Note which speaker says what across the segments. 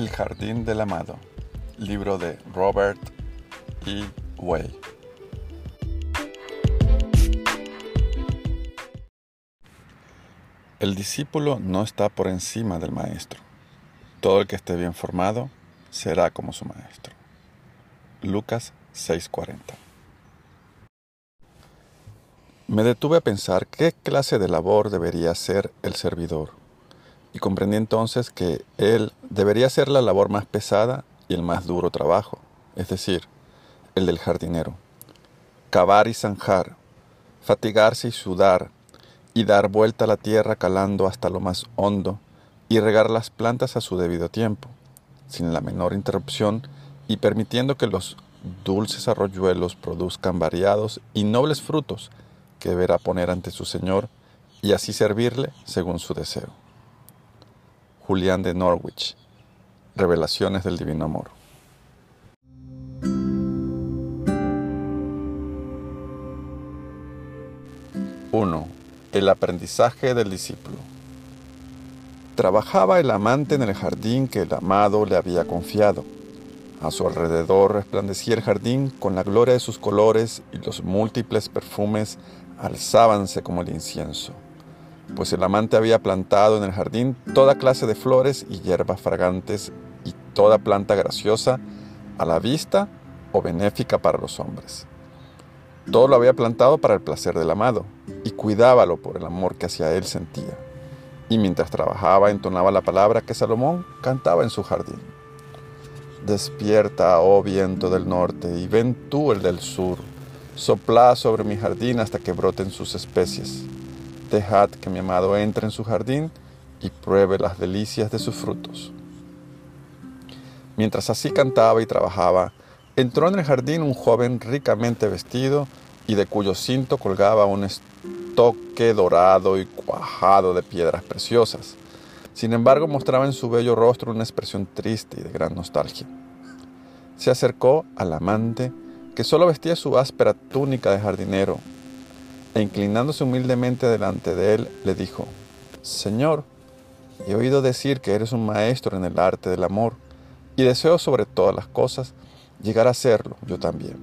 Speaker 1: El Jardín del Amado, libro de Robert E. Way. El discípulo no está por encima del maestro. Todo el que esté bien formado será como su maestro. Lucas 6:40 Me detuve a pensar qué clase de labor debería hacer el servidor y comprendí entonces que él debería hacer la labor más pesada y el más duro trabajo, es decir, el del jardinero. Cavar y zanjar, fatigarse y sudar, y dar vuelta a la tierra calando hasta lo más hondo, y regar las plantas a su debido tiempo, sin la menor interrupción y permitiendo que los dulces arroyuelos produzcan variados y nobles frutos que deberá poner ante su Señor y así servirle según su deseo. Julián de Norwich. Revelaciones del Divino Amor. ¡1! El aprendizaje del discípulo. Trabajaba el amante en el jardín que el amado le había confiado. A su alrededor resplandecía el jardín con la gloria de sus colores y los múltiples perfumes alzábanse como el incienso pues el amante había plantado en el jardín toda clase de flores y hierbas fragantes y toda planta graciosa a la vista o benéfica para los hombres. Todo lo había plantado para el placer del amado y cuidábalo por el amor que hacia él sentía. Y mientras trabajaba entonaba la palabra que Salomón cantaba en su jardín. Despierta, oh viento del norte, y ven tú el del sur, sopla sobre mi jardín hasta que broten sus especies Dejad que mi amado entre en su jardín y pruebe las delicias de sus frutos. Mientras así cantaba y trabajaba, entró en el jardín un joven ricamente vestido y de cuyo cinto colgaba un estoque dorado y cuajado de piedras preciosas. Sin embargo, mostraba en su bello rostro una expresión triste y de gran nostalgia. Se acercó al amante, que solo vestía su áspera túnica de jardinero e inclinándose humildemente delante de él, le dijo, Señor, he oído decir que eres un maestro en el arte del amor, y deseo sobre todas las cosas llegar a serlo yo también.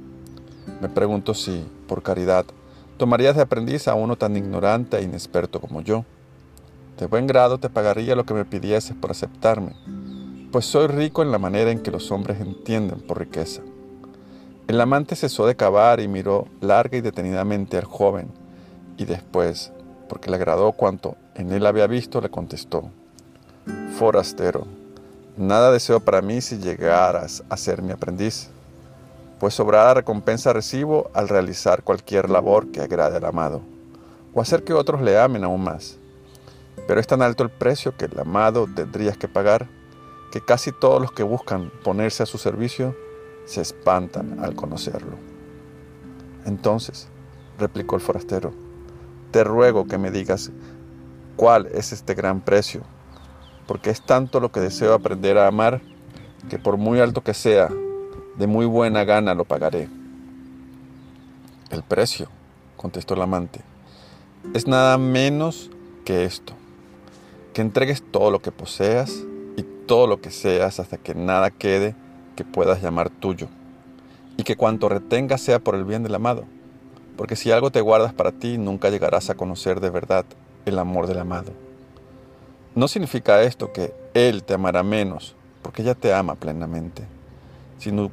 Speaker 1: Me pregunto si, por caridad, tomarías de aprendiz a uno tan ignorante e inexperto como yo. De buen grado te pagaría lo que me pidieses por aceptarme, pues soy rico en la manera en que los hombres entienden por riqueza. El amante cesó de cavar y miró larga y detenidamente al joven, y después, porque le agradó cuanto en él había visto, le contestó, Forastero, nada deseo para mí si llegaras a ser mi aprendiz, pues sobrada recompensa recibo al realizar cualquier labor que agrade al amado, o hacer que otros le amen aún más. Pero es tan alto el precio que el amado tendrías que pagar, que casi todos los que buscan ponerse a su servicio se espantan al conocerlo. Entonces, replicó el forastero, te ruego que me digas cuál es este gran precio, porque es tanto lo que deseo aprender a amar, que por muy alto que sea, de muy buena gana lo pagaré. El precio, contestó el amante, es nada menos que esto, que entregues todo lo que poseas y todo lo que seas hasta que nada quede que puedas llamar tuyo, y que cuanto retengas sea por el bien del amado, porque si algo te guardas para ti, nunca llegarás a conocer de verdad el amor del amado. No significa esto que Él te amará menos, porque ya te ama plenamente, sino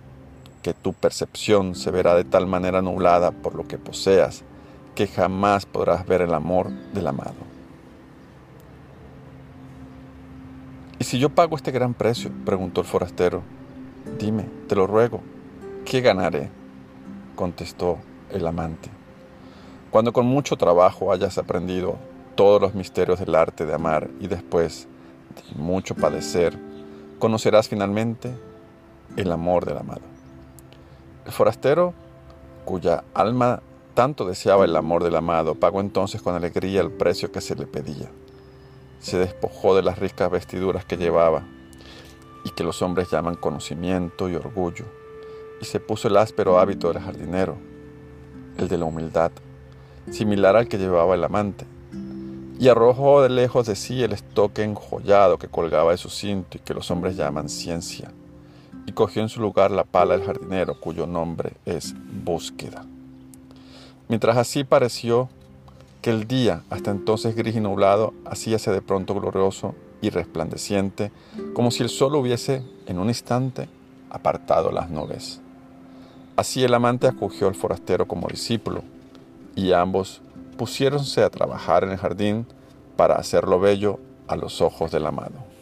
Speaker 1: que tu percepción se verá de tal manera nublada por lo que poseas, que jamás podrás ver el amor del amado. ¿Y si yo pago este gran precio? preguntó el forastero. Dime, te lo ruego, ¿qué ganaré? contestó el amante. Cuando con mucho trabajo hayas aprendido todos los misterios del arte de amar y después de mucho padecer, conocerás finalmente el amor del amado. El forastero, cuya alma tanto deseaba el amor del amado, pagó entonces con alegría el precio que se le pedía. Se despojó de las ricas vestiduras que llevaba y que los hombres llaman conocimiento y orgullo, y se puso el áspero hábito del jardinero, el de la humildad, similar al que llevaba el amante. y arrojó de lejos de sí el estoque enjollado que colgaba de su cinto y que los hombres llaman ciencia, y cogió en su lugar la pala del jardinero, cuyo nombre es búsqueda. Mientras así pareció que el día, hasta entonces gris y nublado, hacíase de pronto glorioso y resplandeciente, como si el sol hubiese, en un instante, apartado las nubes. Así el amante acogió al forastero como discípulo, y ambos pusiéronse a trabajar en el jardín para hacerlo bello a los ojos del amado.